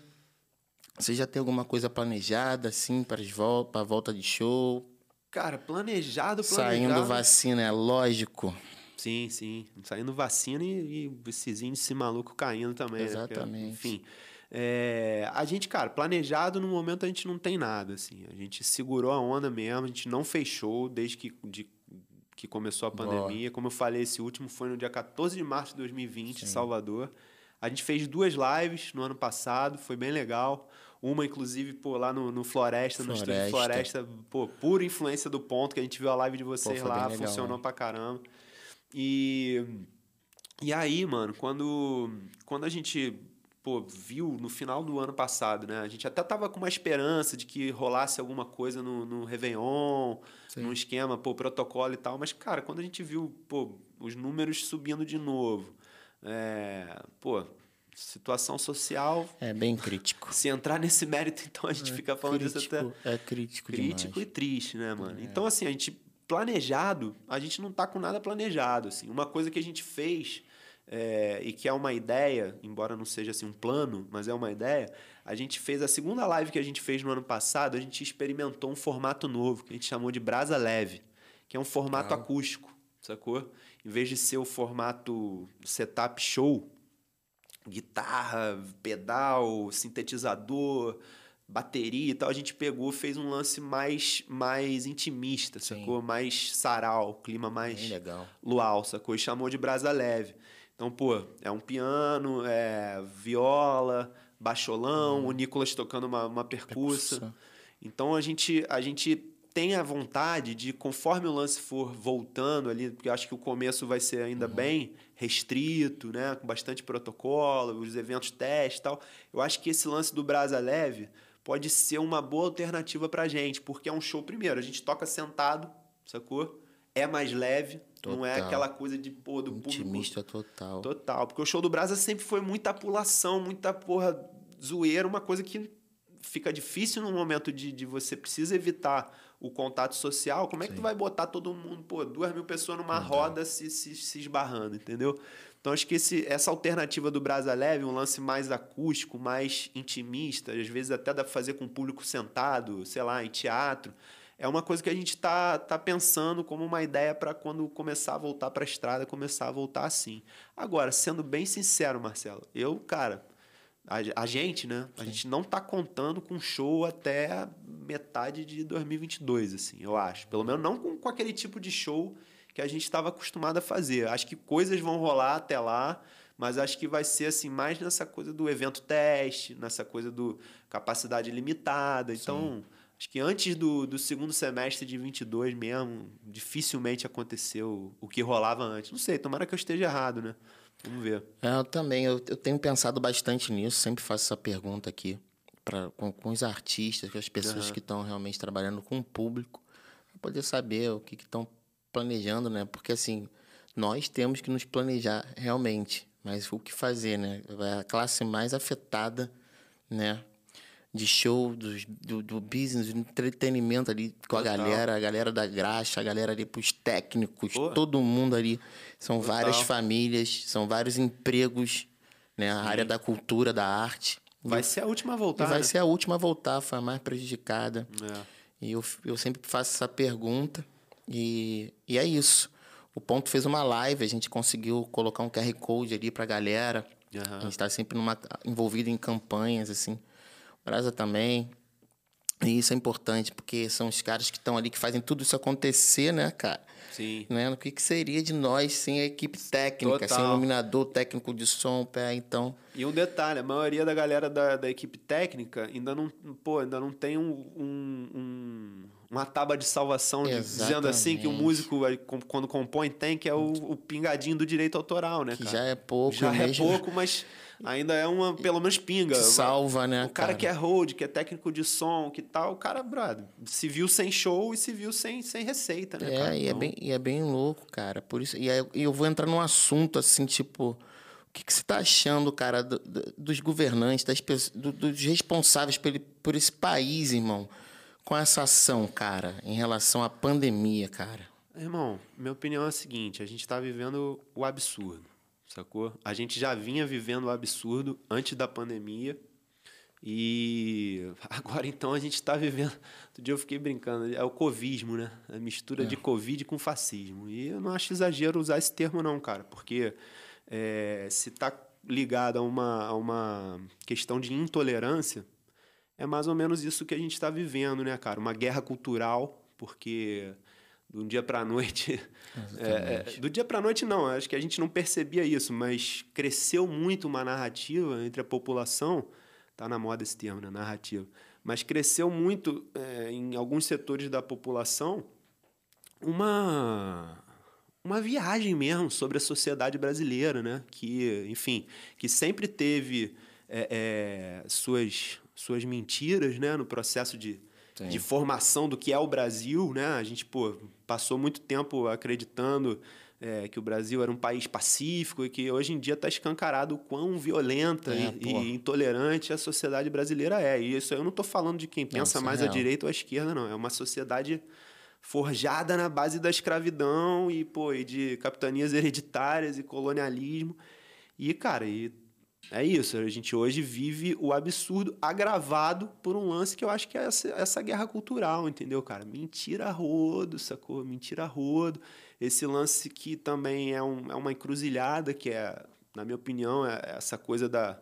Você já tem alguma coisa planejada, assim, para vol a volta de show? Cara, planejado, planejado. Saindo vacina, é lógico. Sim, sim. Saindo vacina e, e esses índices maluco caindo também. né? Porque, Exatamente. enfim. é, a gente, cara, planejado no momento a gente não tem nada, assim. A gente segurou a onda mesmo, a gente não fechou desde que, de- que começou a Boa. pandemia. Como eu falei, esse último foi no dia 14 de março de 2020, em Sim. Salvador. A gente fez duas lives no ano passado, foi bem legal. Uma, inclusive, pô, lá no, no Floresta, no estúdio Floresta. Floresta, pô, pura influência do ponto, que a gente viu a live de vocês foi lá, legal, funcionou né? pra caramba. E, e aí, mano, quando, quando a gente pô, viu no final do ano passado, né? A gente até tava com uma esperança de que rolasse alguma coisa no, no Réveillon, Sim. num esquema, pô, protocolo e tal. Mas, cara, quando a gente viu, pô, os números subindo de novo, é, pô, situação social... É bem crítico. Se entrar nesse mérito, então a gente fica falando disso até crítico, É crítico, crítico demais. e triste, né, mano? É. Então, assim, a gente planejado, a gente não tá com nada planejado, assim. Uma coisa que a gente fez é, e que é uma ideia, embora não seja assim um plano, mas é uma ideia, a gente fez a segunda live que a gente fez no ano passado, a gente experimentou um formato novo, que a gente chamou de Brasa Leve, que é um formato Legal. acústico, sacou? Em vez de ser o formato setup show, guitarra, pedal, sintetizador, bateria e tal, a gente pegou, fez um lance mais mais intimista, Sim. sacou? Mais sarau, clima mais Bem legal. luau, sacou? E chamou de brasa leve. Então, pô, é um piano, é viola, baixolão, o Nicolas tocando uma, uma percussa. Então a gente, a gente tem a vontade de, conforme o lance for voltando ali, porque eu acho que o começo vai ser ainda bem restrito, né? Com bastante protocolo, os eventos teste e tal. Eu acho que esse lance do Brasa Leve pode ser uma boa alternativa pra gente, porque é um show, primeiro, a gente toca sentado, sacou? É mais leve, não é Total. aquela coisa de, pô, do público Intimista total. Total, porque o show do Brasa sempre foi muita pulação, muita porra zoeira, uma coisa que fica difícil no momento de, de você precisa evitar o contato social. Como é que tu vai botar todo mundo, pô, duas mil pessoas numa roda se, se, se esbarrando, entendeu? Então acho que esse, essa alternativa do Brasa Leve, um lance mais acústico, mais intimista, às vezes até dá pra fazer com o público sentado, sei lá, em teatro. É uma coisa que a gente tá, tá pensando como uma ideia para quando começar a voltar para a estrada, começar a voltar assim. Agora, sendo bem sincero, Marcelo, eu, cara, a, a gente, né? A gente não tá contando com show até metade de 2022, assim, eu acho. Pelo menos não com, com aquele tipo de show que a gente estava acostumado a fazer. Acho que coisas vão rolar até lá, mas acho que vai ser assim mais nessa coisa do evento teste, nessa coisa do capacidade limitada. Então, acho que antes do, do segundo semestre de 22 mesmo, dificilmente aconteceu o que rolava antes. Não sei, tomara que eu esteja errado, né? Vamos ver. É, eu também, eu, eu tenho pensado bastante nisso, sempre faço essa pergunta aqui pra, com, com os artistas, com as pessoas Aham. que estão realmente trabalhando com o público. poder saber o que estão planejando, né? Porque assim, nós temos que nos planejar realmente, mas o que fazer, né? A classe mais afetada, né? De show, do, do, do business, do entretenimento ali com Total. a galera, a galera da graxa, a galera ali pros técnicos, todo mundo ali. São Total. várias famílias, são vários empregos, né? A Sim. área da cultura, da arte. Vai e, ser a última a voltar. vai né? ser a última a voltar, foi a mais prejudicada. É. E eu, eu sempre faço essa pergunta. E, e é isso. O Ponto fez uma live, a gente conseguiu colocar um QR Code ali pra galera. Uhum. A gente está sempre numa, envolvido em campanhas, assim. Brasa também. E isso é importante, porque são os caras que estão ali, que fazem tudo isso acontecer, né, cara? Sim. Né? O que, que seria de nós sem a equipe técnica, Total. sem iluminador, técnico de som, pé, então... E um detalhe, a maioria da galera da, da equipe técnica ainda não, pô, ainda não tem um, um, um uma tábua de salvação de, dizendo assim que o músico quando compõe tem que é o, o pingadinho do direito autoral, né, que cara? já é pouco já é mesmo. é pouco mas ainda é uma pelo menos pinga que salva né o cara, cara, que é hold que é técnico de som que tal o cara brother, se viu sem show e se viu sem, sem receita né é cara? e é então... é bem e é bem louco cara por isso e aí, eu vou entrar num assunto assim tipo o que, que você está achando, cara, do, do, dos governantes, das do, dos responsáveis por, por esse país, irmão? Com essa ação, cara, em relação à pandemia, cara? Irmão, minha opinião é a seguinte: a gente está vivendo o absurdo, sacou? A gente já vinha vivendo o absurdo antes da pandemia. E agora então a gente está vivendo. Outro dia eu fiquei brincando, é o covismo, né? A mistura é. de Covid com fascismo. E eu não acho exagero usar esse termo, não, cara, porque é, se está ligado a uma, a uma questão de intolerância, é mais ou menos isso que a gente está vivendo, né, cara? Uma guerra cultural, porque do dia para a noite. É, é, do dia para a noite, não, acho que a gente não percebia isso, mas cresceu muito uma narrativa entre a população. Tá na moda esse termo, né? Narrativa. Mas cresceu muito é, em alguns setores da população uma uma viagem mesmo sobre a sociedade brasileira, né? Que, enfim, que sempre teve é, é, suas suas mentiras, né, no processo de, de formação do que é o Brasil, né? A gente, pô, passou muito tempo acreditando é, que o Brasil era um país pacífico e que hoje em dia está escancarado o quão violenta é, e, e, intolerante a sociedade brasileira é. E isso eu não estou falando de quem pensa não, mais é à direita ou à esquerda, não. É uma sociedade forjada na base da escravidão e, pô, e de capitanias hereditárias e colonialismo. E, cara, e é isso, a gente hoje vive o absurdo agravado por um lance que eu acho que é essa, essa guerra cultural, entendeu, cara? Mentira rodo, sacou? Mentira rodo. Esse lance que também é, um, é uma encruzilhada, que é, na minha opinião, é essa coisa da,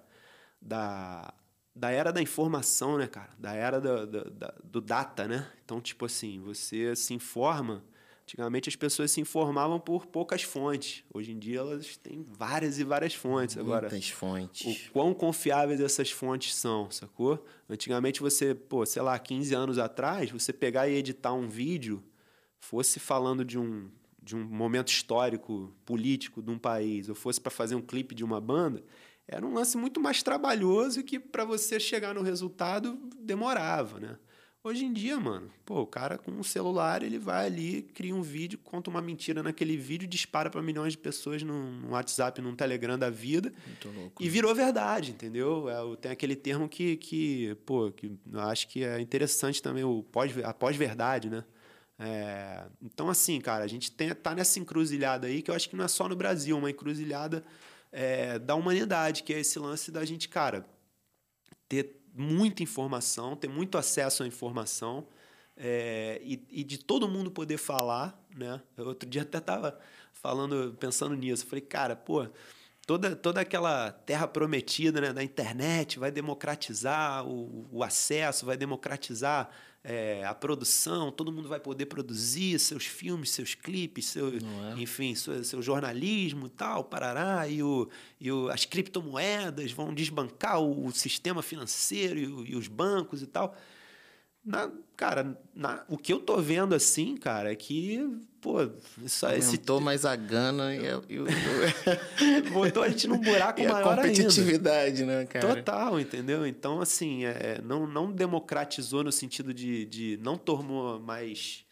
da, da era da informação, né, cara? Da era do, do, do data, né? Então, tipo assim, você se informa Antigamente as pessoas se informavam por poucas fontes. Hoje em dia elas têm várias e várias fontes. Muitas Agora, fontes. O quão confiáveis essas fontes são, sacou? Antigamente você, pô, sei lá, 15 anos atrás, você pegar e editar um vídeo, fosse falando de um, de um momento histórico, político de um país, ou fosse para fazer um clipe de uma banda, era um lance muito mais trabalhoso que para você chegar no resultado demorava, né? Hoje em dia, mano, pô, o cara com um celular, ele vai ali, cria um vídeo, conta uma mentira naquele vídeo, dispara para milhões de pessoas no WhatsApp, num Telegram da vida. Louco, e né? virou verdade, entendeu? É, tem aquele termo que, que pô, que acho que é interessante também, o pós, a pós-verdade, né? É, então, assim, cara, a gente tem, tá nessa encruzilhada aí, que eu acho que não é só no Brasil, uma encruzilhada é, da humanidade, que é esse lance da gente, cara, ter muita informação, ter muito acesso à informação é, e, e, de todo mundo poder falar, né? Outro dia até estava falando, pensando nisso, falei, cara, pô, toda, toda aquela terra prometida né, da internet vai democratizar o, o acesso, vai democratizar é, a produção, todo mundo vai poder produzir seus filmes, seus clipes, seu, é? enfim, seu, seu, jornalismo e tal, parará, e, o, e o, as criptomoedas vão desbancar o, o sistema financeiro e, e, os bancos e tal. Na, cara, na, o que eu tô vendo assim, cara, é que, pô, isso, Aumentou esse... mais a gana e, e botou a gente num buraco e maior a competitividade, ainda. né, cara? Total, entendeu? Então, assim, é, não, não democratizou no sentido de, de não tornou mais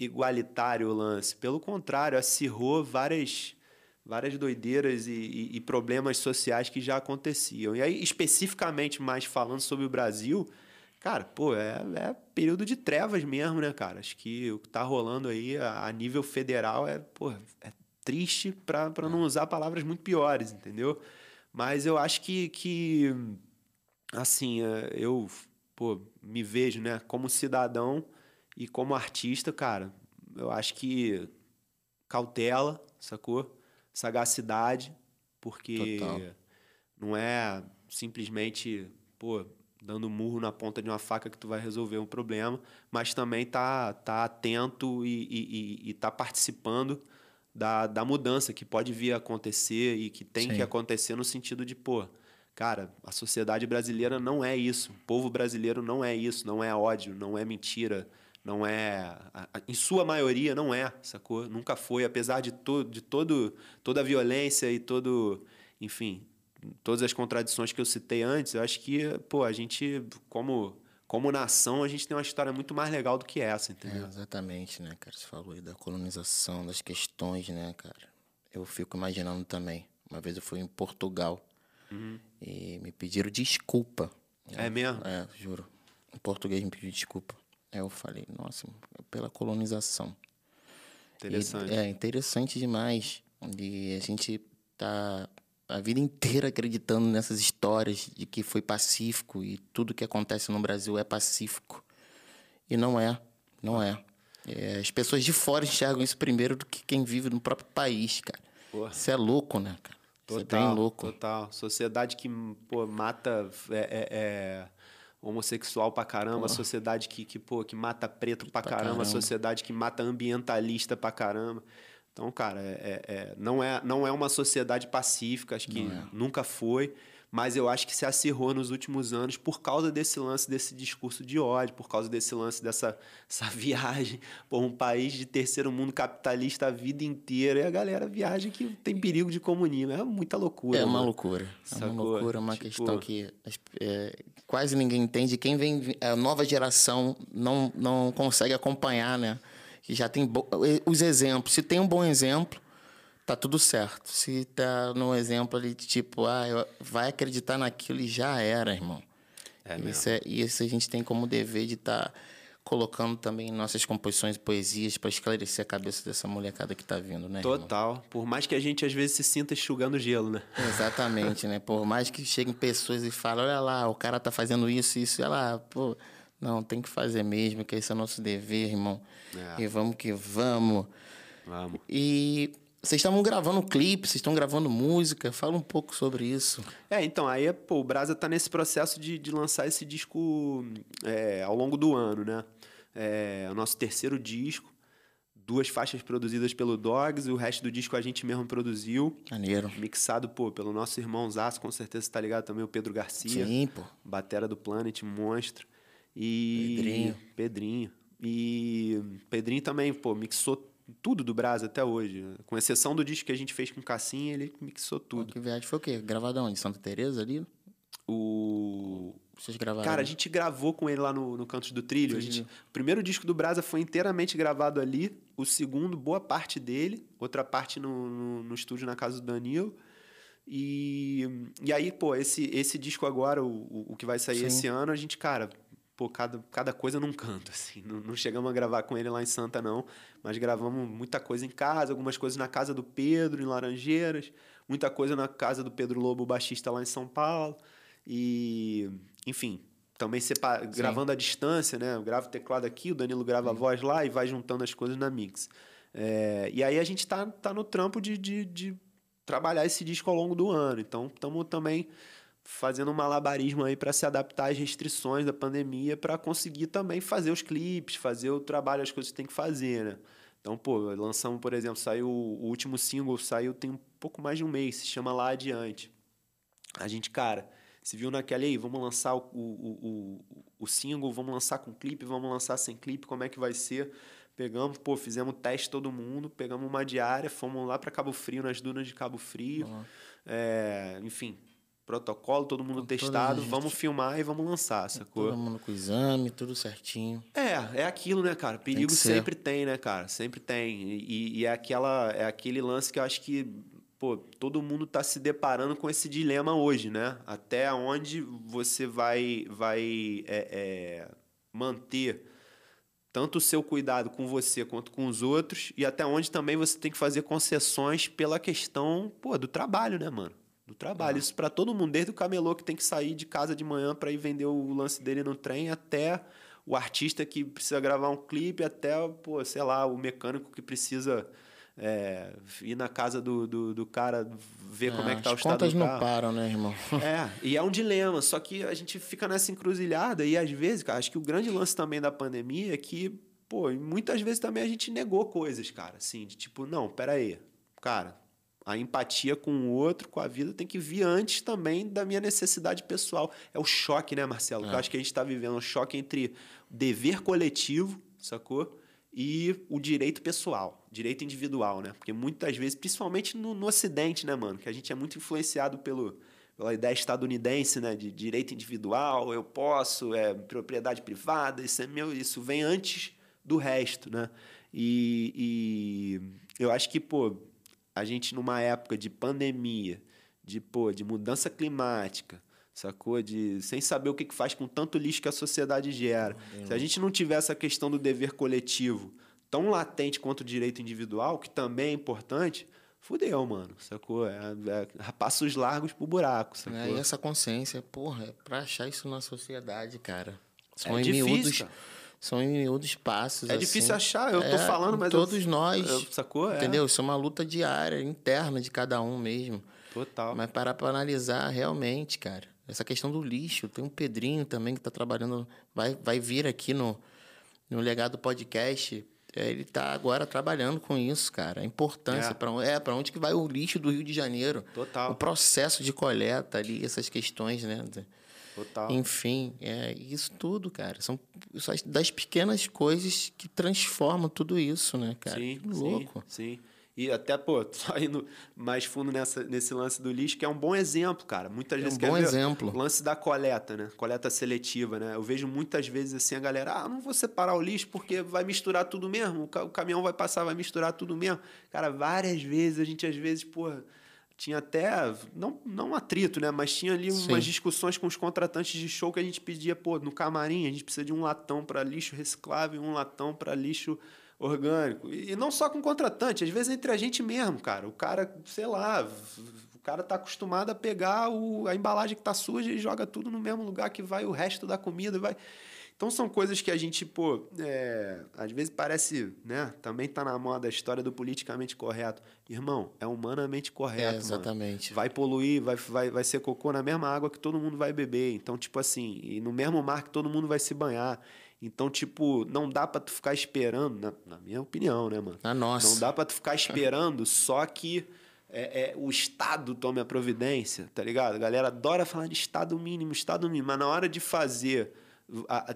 igualitário o lance. Pelo contrário, acirrou várias, várias doideiras e, e, e problemas sociais que já aconteciam. E aí, especificamente mais falando sobre o Brasil, cara, pô, é, é período de trevas mesmo, né, cara? Acho que o que tá rolando aí a, a nível federal é, pô, é triste para não usar palavras muito piores, entendeu? Mas eu acho que, que assim, é, eu pô, me vejo, né, como cidadão e como artista, cara, eu acho que cautela, sacou? Sagacidade, porque Total. não é simplesmente, pô, dando murro na ponta de uma faca que tu vai resolver um problema, mas também tá, tá atento e, e, e tá participando da, da mudança que pode vir a acontecer e que tem Sim. que acontecer no sentido de, pô, cara, a sociedade brasileira não é isso. O povo brasileiro não é isso, não é ódio, não é mentira, não é. Em sua maioria, não é, sacou? Nunca foi, apesar de, to, de todo, toda a violência e todo. Enfim, todas as contradições que eu citei antes, eu acho que, pô, a gente, como, como nação, a gente tem uma história muito mais legal do que essa, entendeu? É, exatamente, né, cara? Você falou aí da colonização, das questões, né, cara? Eu fico imaginando também. Uma vez eu fui em Portugal uhum. e me pediram desculpa. É mesmo? É, juro. Em português me pediu desculpa. Aí eu falei, nossa, pela colonização. Interessante. E, é interessante demais. E a gente tá a vida inteira acreditando nessas histórias de que foi pacífico e tudo que acontece no Brasil é pacífico. E não é, não é. é as pessoas de fora enxergam isso primeiro do que quem vive no próprio país, cara. Porra. Isso é louco, né, cara? Total, isso é bem louco. Total. Sociedade que pô, mata é, é, é homossexual pra caramba, Porra. sociedade que, que, pô, que mata preto pra, pra caramba, caramba, sociedade que mata ambientalista pra caramba. Então, cara, é, é, é, não, é, não é uma sociedade pacífica, acho que é. nunca foi, mas eu acho que se acirrou nos últimos anos por causa desse lance, desse discurso de ódio, por causa desse lance, dessa essa viagem por um país de terceiro mundo capitalista a vida inteira. E a galera viaja que tem perigo de comunismo. É muita loucura. É uma loucura. É uma loucura, uma tipo... questão que é, quase ninguém entende. Quem vem, a nova geração não, não consegue acompanhar, né? Que já tem os exemplos. Se tem um bom exemplo, tá tudo certo. Se tá no exemplo ali de tipo, ah, vai acreditar naquilo e já era, irmão. É isso, é, isso a gente tem como dever de estar tá colocando também nossas composições e poesias para esclarecer a cabeça dessa molecada que tá vindo, né? Total. Irmão? Por mais que a gente às vezes se sinta enxugando gelo, né? Exatamente, né? Por mais que cheguem pessoas e falem, olha lá, o cara tá fazendo isso, isso, olha lá, pô não, tem que fazer mesmo, que esse é nosso dever, irmão. É. E vamos que vamos. Vamos. E vocês estavam gravando clipe, vocês estão gravando música. Fala um pouco sobre isso. É, então, aí pô, o Brasa tá nesse processo de, de lançar esse disco é, ao longo do ano, né? É o nosso terceiro disco. Duas faixas produzidas pelo Dogs e o resto do disco a gente mesmo produziu. Maneiro. Mixado, pô, pelo nosso irmão Zaço, com certeza tá ligado também, o Pedro Garcia. Sim, pô. Batera do Planet, monstro. E Pedrinho. Pedrinho. E Pedrinho também, pô, mixou tudo do Brasa até hoje. Com exceção do disco que a gente fez com o Cassim, ele mixou tudo. Que viagem foi o quê? Gravado onde? Santa Teresa ali? O... Vocês gravaram? Cara, a gente gravou com ele lá no, no Cantos do Trilho. A gente... O primeiro disco do Brasa foi inteiramente gravado ali. O segundo, boa parte dele. Outra parte no, no, no estúdio na casa do Danilo. E, e aí, pô, esse, esse disco agora, o, o que vai sair Sim. esse ano, a gente, cara, pô, cada, cada coisa num canto, assim. Não, não, chegamos a gravar com ele lá em Santa, não, mas gravamos muita coisa em casa, algumas coisas na casa do Pedro, em Laranjeiras, muita coisa na casa do Pedro Lobo, baixista lá em São Paulo. E, enfim, também separa, gravando à distância, né? Eu gravo o teclado aqui, o Danilo grava Sim. a voz lá e vai juntando as coisas na mix. É, e aí a gente tá, tá no trampo de, de, de trabalhar esse disco ao longo do ano. Então, estamos também fazendo um malabarismo aí para se adaptar às restrições da pandemia para conseguir também fazer os clipes, fazer o trabalho, as coisas que tem que fazer, né? Então, pô, lançamos, por exemplo, saiu o último single, saiu tem um pouco mais de um mês, se chama Lá Adiante. A gente, cara, se viu naquela aí, vamos lançar o, o, o, o single, vamos lançar com clipe, vamos lançar sem clipe, como é que vai ser? Pegamos, pô, fizemos teste todo mundo, pegamos uma diária, fomos lá para Cabo Frio, nas dunas de Cabo Frio. Uhum. É, enfim, protocolo, todo mundo testado, vamos filmar e vamos lançar, sacou? Todo mundo com exame, tudo certinho. É, é aquilo, né, cara? Perigo tem sempre tem, né, cara? Sempre tem. E, e, é, aquela, é aquele lance que eu acho que pô, todo mundo está se deparando com esse dilema hoje, né? Até onde você vai, vai é, é, manter tanto o seu cuidado com você quanto com os outros e até onde também você tem que fazer concessões pela questão pô, do trabalho, né, mano? Do trabalho. Ah. Isso para todo mundo, desde o camelô que tem que sair de casa de manhã para ir vender o lance dele no trem, até o artista que precisa gravar um clipe, até, pô, sei lá, o mecânico que precisa é, ir na casa do, do, do cara, ver é, como é que tá o estado do carro. As contas não param, né, irmão? É, e é um dilema. Só que a gente fica nessa encruzilhada e às vezes, cara, acho que o grande lance também da pandemia é que, pô, muitas vezes também a gente negou coisas, cara, assim, de tipo, não, pera aí, cara, a empatia com o outro, com a vida, tem que vir antes também da minha necessidade pessoal. É o choque, né, Marcelo? É. Eu acho que a gente está vivendo um choque entre dever coletivo, sacou? E o direito pessoal, direito individual, né? Porque muitas vezes, principalmente no, no Ocidente, né, mano? Que a gente é muito influenciado pelo, pela ideia estadunidense, né? De direito individual, eu posso, é propriedade privada, isso é meu, isso vem antes do resto, né? E, e eu acho que, pô, a gente numa época de pandemia, de, pô, de mudança climática, sacou? De, sem saber o que, que faz com tanto lixo que a sociedade gera. Se a gente não tiver essa questão do dever coletivo tão latente quanto o direito individual, que também é importante, fudeu, mano, sacou? É, é passos largos pro buraco, sacou? É, e essa consciência, porra, é pra achar isso na sociedade, cara. São é difícil, miúdos, cara. São em miúdos passos. É assim. difícil achar, eu tô é, falando, mas. Todos eu, nós. Eu, sacou? É. Entendeu? Isso é uma luta diária, interna de cada um mesmo. Total. Mas parar pra analisar realmente, cara. Essa questão do lixo. Tem um Pedrinho também que tá trabalhando. Vai, vai vir aqui no, no Legado Podcast. É, ele tá agora trabalhando com isso, cara. A importância. É. para é, pra onde que vai o lixo do Rio de Janeiro. Total. O processo de coleta ali, essas questões, né? Total. Enfim, é isso tudo, cara. São das pequenas coisas que transformam tudo isso, né, cara? Sim, que louco. Sim, sim. E até, pô, só indo mais fundo nessa, nesse lance do lixo, que é um bom exemplo, cara. Muitas é vezes. Um bom exemplo. O lance da coleta, né? Coleta seletiva, né? Eu vejo muitas vezes assim a galera, ah, não vou separar o lixo porque vai misturar tudo mesmo. O caminhão vai passar, vai misturar tudo mesmo. Cara, várias vezes, a gente às vezes, porra tinha até, não, não atrito, né? Mas tinha ali Sim. umas discussões com os contratantes de show que a gente pedia, pô, no camarim, a gente precisa de um latão para lixo reciclável e um latão para lixo orgânico. E, não só com contratante, às vezes entre a gente mesmo, cara. O cara, sei lá, o cara tá acostumado a pegar o, a embalagem que tá suja e joga tudo no mesmo lugar que vai o resto da comida, vai então são coisas que a gente, pô, é, às vezes parece, né? Também tá na moda a história do politicamente correto. Irmão, é humanamente correto. É, exatamente. Mano. Vai poluir, vai, vai, vai ser cocô na mesma água que todo mundo vai beber. Então, tipo assim, e no mesmo mar que todo mundo vai se banhar. Então, tipo, não dá para tu ficar esperando, na, na, minha opinião, né, mano? Na nossa. Não dá para tu ficar esperando só que é, é, o Estado tome a providência, tá ligado? A galera adora falar de Estado mínimo, Estado mínimo, mas na hora de fazer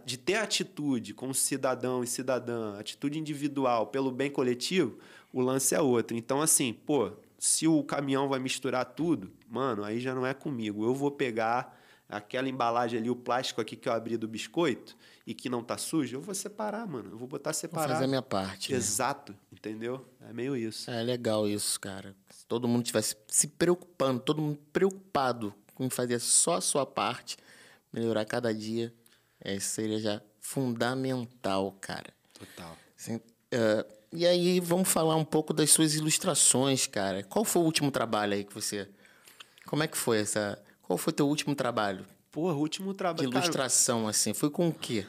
de ter atitude como cidadão e cidadã, atitude individual pelo bem coletivo, o lance é outro. Então, assim, pô, se o caminhão vai misturar tudo, mano, aí já não é comigo. Eu vou pegar aquela embalagem ali, o plástico aqui que eu abri do biscoito e que não tá sujo, eu vou separar, mano. Eu vou botar separado. Vou fazer a minha parte. Né? Exato, né? entendeu? É meio isso. É legal isso, cara. Se todo mundo tivesse se preocupando, todo mundo preocupado com fazer só a sua parte, melhorar cada dia, é, seria já fundamental, cara. Total. Assim, uh, e aí, vamos falar um pouco das suas ilustrações, cara. Qual foi o último trabalho aí que você. Como é que foi essa. Qual foi o teu último trabalho? Porra, último trabalho. De ilustração, cara... assim. Foi com o quê?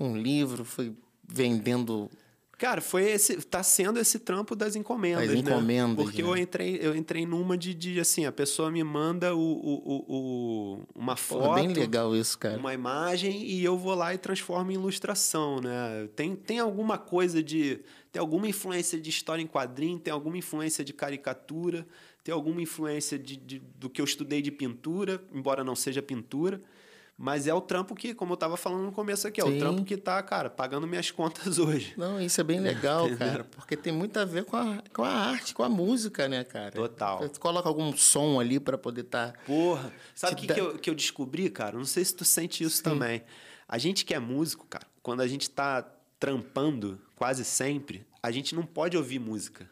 Um livro? Foi vendendo Cara, foi esse, tá sendo esse trampo das encomendas, As encomendas, né? Porque né? eu entrei, eu entrei numa de, de assim, a pessoa me manda o, o, o, uma foto, bem legal isso, cara. Uma imagem e eu vou lá e transformo em ilustração, né? Tem, tem alguma coisa de, tem alguma influência de história em quadrinho, tem alguma influência de caricatura, tem alguma influência de, de do que eu estudei de pintura, embora não seja pintura. Mas é o trampo que, como eu tava falando no começo aqui, é Sim. o trampo que tá, cara, pagando minhas contas hoje. Não, isso é bem legal, cara, porque tem muito a ver com a, com a arte, com a música, né, cara? Total. Tu coloca algum som ali pra poder estar. Tá... Porra, sabe o que, dá- que, eu, que eu descobri, cara? Não sei se tu sente isso também. A gente que é músico, cara, quando a gente tá trampando, quase sempre, a gente não pode ouvir música.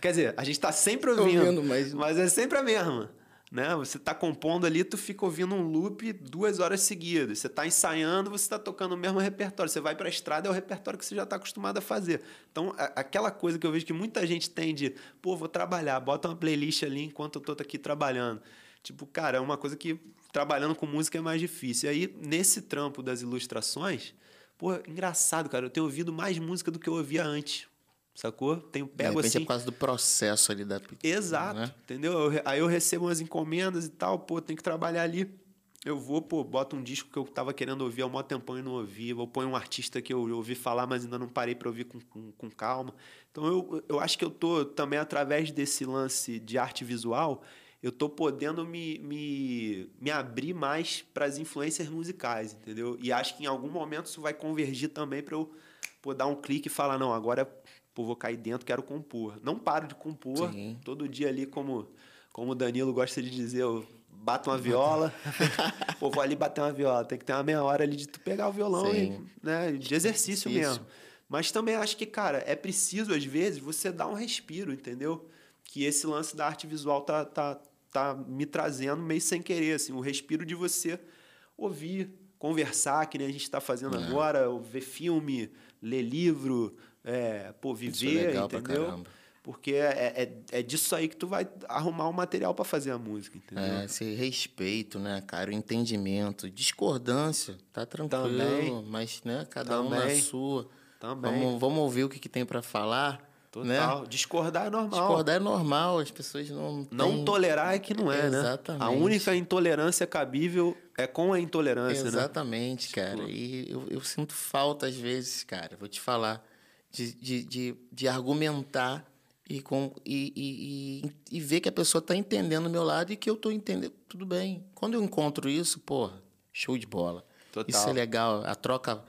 Quer dizer, a gente tá sempre ouvindo, Ouvindo, mas- mas é sempre a mesma. Né? Você tá compondo ali, tu fica ouvindo um loop duas horas seguidas. Você tá ensaiando, você tá tocando o mesmo repertório. Você vai pra estrada, é o repertório que você já tá acostumado a fazer. Então, a- aquela coisa que eu vejo que muita gente tem de, pô, vou trabalhar, bota uma playlist ali enquanto eu tô aqui trabalhando. Tipo, cara, é uma coisa que trabalhando com música é mais difícil. E aí, nesse trampo das ilustrações, pô, engraçado, cara, eu tenho ouvido mais música do que eu ouvia antes. Sacou? Tenho pego repente assim. é por causa do processo ali da. Exato, né? entendeu? Eu aí eu recebo umas encomendas e tal, pô, tem que trabalhar ali. Eu vou, pô, boto um disco que eu tava querendo ouvir há um maior tempão e não ouvi. Vou pôr um artista que eu ouvi falar, mas ainda não parei para ouvir com, com, com calma. Então eu, eu acho que eu tô também, através desse lance de arte visual, eu tô podendo me, me, me abrir mais para as influências musicais, entendeu? E acho que em algum momento isso vai convergir também para eu pô, dar um clique e falar, não, agora pô, vou cair dentro, quero compor. Não paro de compor. Sim. Todo dia ali, como, como o Danilo gosta de dizer, eu bato uma viola. pô, vou ali bater uma viola. Tem que ter uma meia hora ali de tu pegar o violão Sim. e, né, de exercício Exercício. mesmo. Mas também acho que, cara, é preciso, às vezes, você dar um respiro, entendeu? Que esse lance da arte visual tá, tá, tá me trazendo meio sem querer, assim, o respiro de você ouvir, conversar, que nem a gente está fazendo É. agora, ver filme, ler livro, é, pô, é viver, legal pra entendeu? caramba. Porque é, é, é disso aí que tu vai arrumar o material para fazer a música, entendeu? É, esse respeito, né, cara? O entendimento. Discordância, tá tranquilo, Também. mas, né, cada um na Também. sua. Também. Vamos, vamos ouvir o que, que tem pra falar. Né? Total. Discordar é normal. Discordar é normal, as pessoas não. Não têm- tolerar é que não é, né? Exatamente. A única intolerância cabível é com a intolerância, né? Exatamente, cara. E eu, eu sinto falta, às vezes, cara, vou te falar, de, de, de, de argumentar e, com, e, e, e, e ver que a pessoa está entendendo o meu lado e que eu estou entendendo. Tudo bem. Quando eu encontro isso, porra, show de bola. Total. Isso é legal. A troca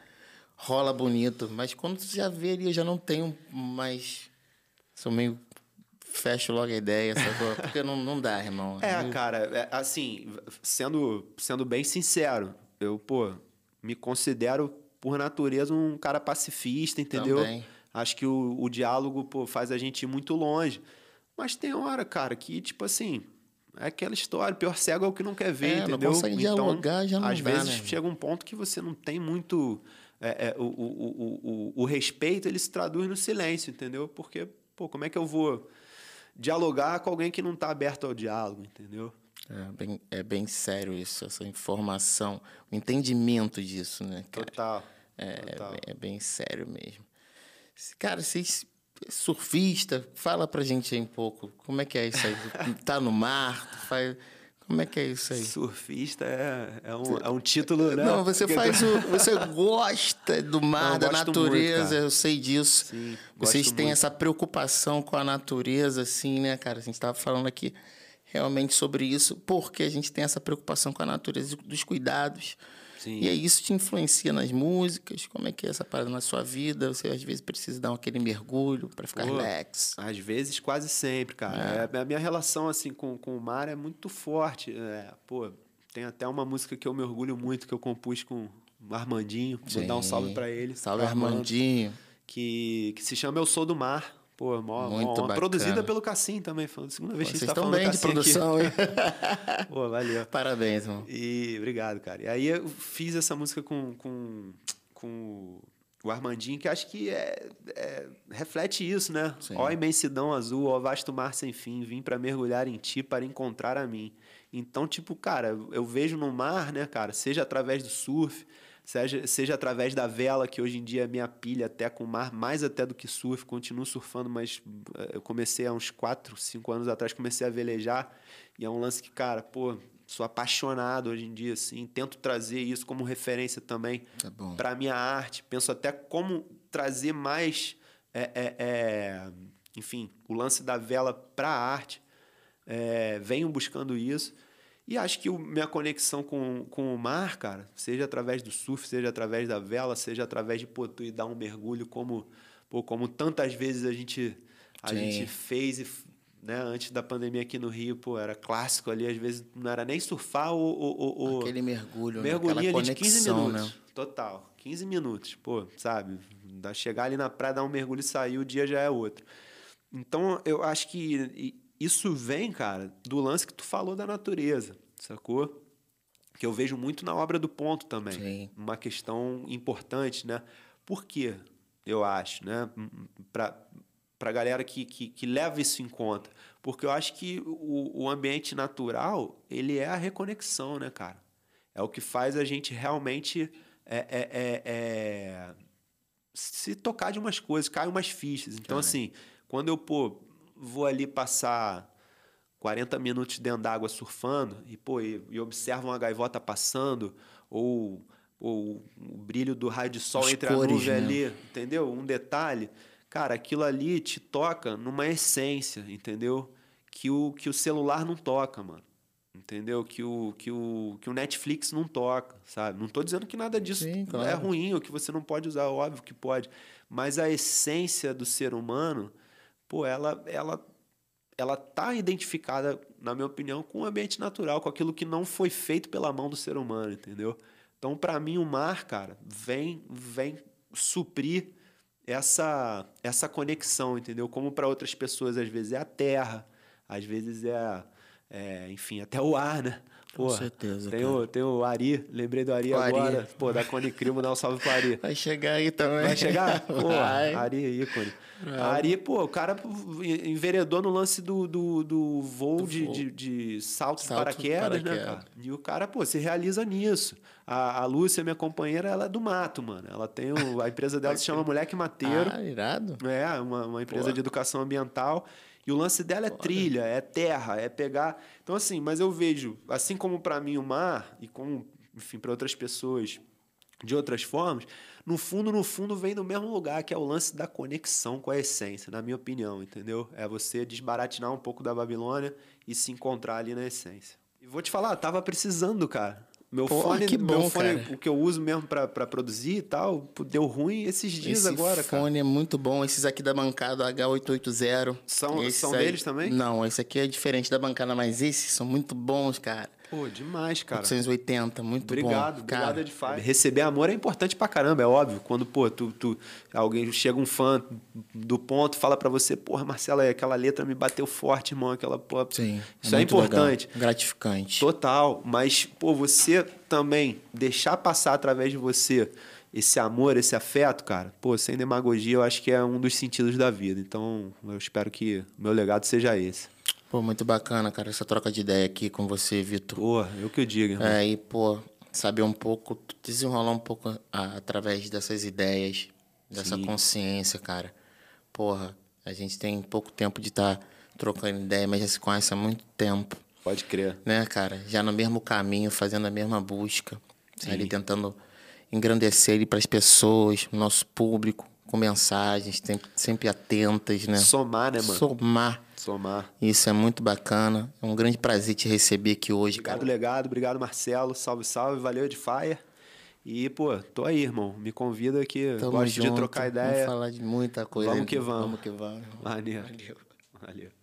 rola bonito. Mas quando você já vê ali, eu já não tenho mais. Sou meio. Fecho logo a ideia, sacou? Porque não, não dá, irmão. É, cara, é, assim, sendo, sendo bem sincero, eu, pô, me considero, por natureza, um cara pacifista, entendeu? Também. Acho que o, o diálogo, pô, faz a gente ir muito longe. Mas tem hora, cara, que, tipo assim, é aquela história, pior cego é o que não quer ver, É, não entendeu? consegue dialogar, já não às dá, vezes né, chega um ponto que você não tem muito... é, é, o, o, o, o, o respeito, ele se traduz no silêncio, entendeu? Porque, pô, como é que eu vou dialogar com alguém que não está aberto ao diálogo, entendeu? É bem, é bem sério isso, essa informação, o entendimento disso, né? cara? Total. É, total. é bem sério mesmo. Cara, vocês surfista, fala pra gente aí um pouco. Como é que é isso aí? tá no mar? faz... Como é que é isso aí? Surfista é, é, um, é um título, né? Não, você faz o. Você gosta do mar, Não, da muito, natureza, cara. eu sei disso. Sim, Vocês têm muito. essa preocupação com a natureza, assim, né, cara? A gente estava falando aqui realmente sobre isso, porque a gente tem essa preocupação com a natureza, dos cuidados. Sim. E aí isso te influencia nas músicas? Como é que é essa parada na sua vida? Você às vezes precisa dar aquele mergulho para ficar Pô, relax. Às vezes, quase sempre, cara. É, a minha relação, assim, com, com o mar é muito forte. É, pô, tem até uma música que eu me orgulho muito, que eu compus com o Armandinho. Vou dar um salve Sim. pra ele. Salve, Armando, Armandinho. Que, que se chama Eu Sou do Mar. Pô, mó, Muito mó. Produzida pelo Cassim também. Foi a segunda vez que a gente tá estão falando bem de Cassim aqui. produção, hein? Pô, valeu. Parabéns, irmão. E obrigado, cara. E aí eu fiz essa música com, com, com o Armandinho, que acho que é, é- reflete isso, né? Sim. Ó imensidão azul, ó vasto mar sem fim, vim para mergulhar em ti para encontrar a mim. Então, tipo, cara, eu vejo no mar, né, cara, seja através do surf, seja, seja através da vela, que hoje em dia é minha pilha até com o mar, mais até do que surf, continuo surfando, mas eh, eu comecei há uns 4, 5 anos atrás, comecei a velejar, e é um lance que, cara, pô, sou apaixonado hoje em dia, assim, tento trazer isso como referência também bom. para minha arte. Penso até como trazer mais, é, é, é, enfim, o lance da vela para a arte. É, venho buscando isso. E acho que o, minha conexão com, com o mar, cara, seja através do surf, seja através da vela, seja através de pô, tu ir dar um mergulho, como, pô, como tantas vezes a gente, a Sim. gente fez e, né, antes da pandemia aqui no Rio, pô, era clássico ali, às vezes não era nem surfar ou, ou, ou- ou- Aquele mergulho, né? mergulhinho Aquela ali de 15 conexão, minutos. né? Total. 15 minutos, pô, sabe? Chegar ali na praia, dar um mergulho e sair, o dia já é outro. Então, eu acho que isso vem, cara, do lance que tu falou da natureza, sacou? Que eu vejo muito na obra do ponto também. Sim. Uma questão importante, né? Por quê? Eu acho, né? Pra, pra galera que, que, que leva isso em conta. Porque eu acho que o, o ambiente natural, ele é a reconexão, né, cara? É o que faz a gente realmente é, é, é, é, se tocar de umas coisas, cai umas fichas. Então, Cai. assim, quando eu, pô, vou ali passar 40 minutos dentro d'água surfando e, pô, e, e observo uma gaivota passando ou, ou o brilho do raio de sol As entre cores, a nuvem né? ali, entendeu? Um detalhe. Cara, aquilo ali te toca numa essência, entendeu? Que o, que o celular não toca, mano. Entendeu? Que o, que, o, que o Netflix não toca, sabe? Não tô dizendo que nada disso Sim, é claro. ruim ou que você não pode usar, óbvio que pode. Mas a essência do ser humano, pô, ela, ela, ela tá identificada, na minha opinião, com o ambiente natural, com aquilo que não foi feito pela mão do ser humano, entendeu? Então, para mim, o mar, cara, vem, vem suprir essa, essa conexão, entendeu? Como para outras pessoas, às vezes é a terra, às vezes é, é enfim, até o ar, né? Com Porra, certeza, Tem cara. o, tem o Ari, lembrei do Ari O Ari. agora. Pô, da Cone Crimo, dá um salve pro Ari. Vai chegar aí também. Vai chegar? Pô, Vai. Ari é ícone. Ari, pô, o cara enveredou no lance do, do, do voo, Do de, voo. de, de salto, de Salto de paraquedas, né, paraquedas. cara? E o cara, pô, se realiza nisso. A, a Lúcia, minha companheira, ela é do mato, mano. Ela tem o, a empresa dela se chama Moleque Mateiro. Ah, irado. É, uma, uma empresa Pô. de educação ambiental. E o lance dela é trilha, é terra, é pegar. Então, assim, mas eu vejo, assim como para mim o mar, e como, enfim, para outras pessoas de outras formas, no fundo, no fundo, vem do mesmo lugar, que é o lance da conexão com a essência, na minha opinião, entendeu? É você desbaratinar um pouco da Babilônia e se encontrar ali na essência. E vou te falar, tava precisando, cara. Meu Pô, fone, que meu bom, fone cara. o que eu uso mesmo para produzir e tal, deu ruim esses dias Esse agora, cara. fone é muito bom. Esses aqui da bancada H880. São- são aí- deles também? Não, esse aqui é diferente da bancada, mas esses são muito bons, cara. Pô, demais, cara. 880, muito Obrigado, bom. obrigado, cara, Edify. Receber amor é importante pra caramba, é óbvio. Quando, pô, tu, tu, alguém chega um fã do ponto, fala pra você, porra, Marcela, aquela letra me bateu forte, irmão, aquela, pô. Sim. Isso é, muito legal, importante. Gratificante. Total, mas, pô, você também deixar passar através de você esse amor, esse afeto, cara, pô, sem demagogia, eu acho que é um dos sentidos da vida. Então, eu espero que meu legado seja esse. Pô, muito bacana, cara, essa troca de ideia aqui com você, Vitor. Porra, eu que eu digo, irmão. É, e, pô, saber um pouco, desenrolar um pouco ah, através dessas ideias, dessa Sim. consciência, cara. Porra, a gente tem pouco tempo de estar trocando ideia, mas já se conhece há muito tempo, Pode crer. né, cara? Já no mesmo caminho, fazendo a mesma busca, Sim. ali tentando engrandecer ele para as pessoas, o nosso público, com mensagens sempre, sempre atentas, né? Somar, né, mano? Somar. Somar. Isso é muito bacana. É um grande prazer te receber aqui hoje, Obrigado, cara. legado. Obrigado, Marcelo. Salve, salve. Valeu, Edifier. E, pô, tô aí, irmão. Me convida que Tamo gosto junto. de trocar Vamos ideia. falar de muita coisa. Vamos que vamos. Vamos que vamos. Maneiro. Valeu. Valeu.